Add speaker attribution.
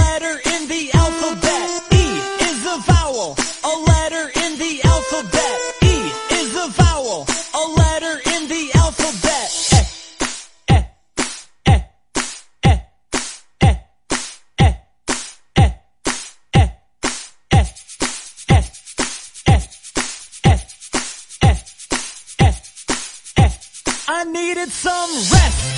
Speaker 1: letter in the alphabet. E is a vowel. A letter in the alphabet. E is a vowel. A letter in the alphabet. Eh, eh, eh, eh, eh, eh, eh, eh, eh, eh, eh, eh, eh, eh, eh. I needed some rest.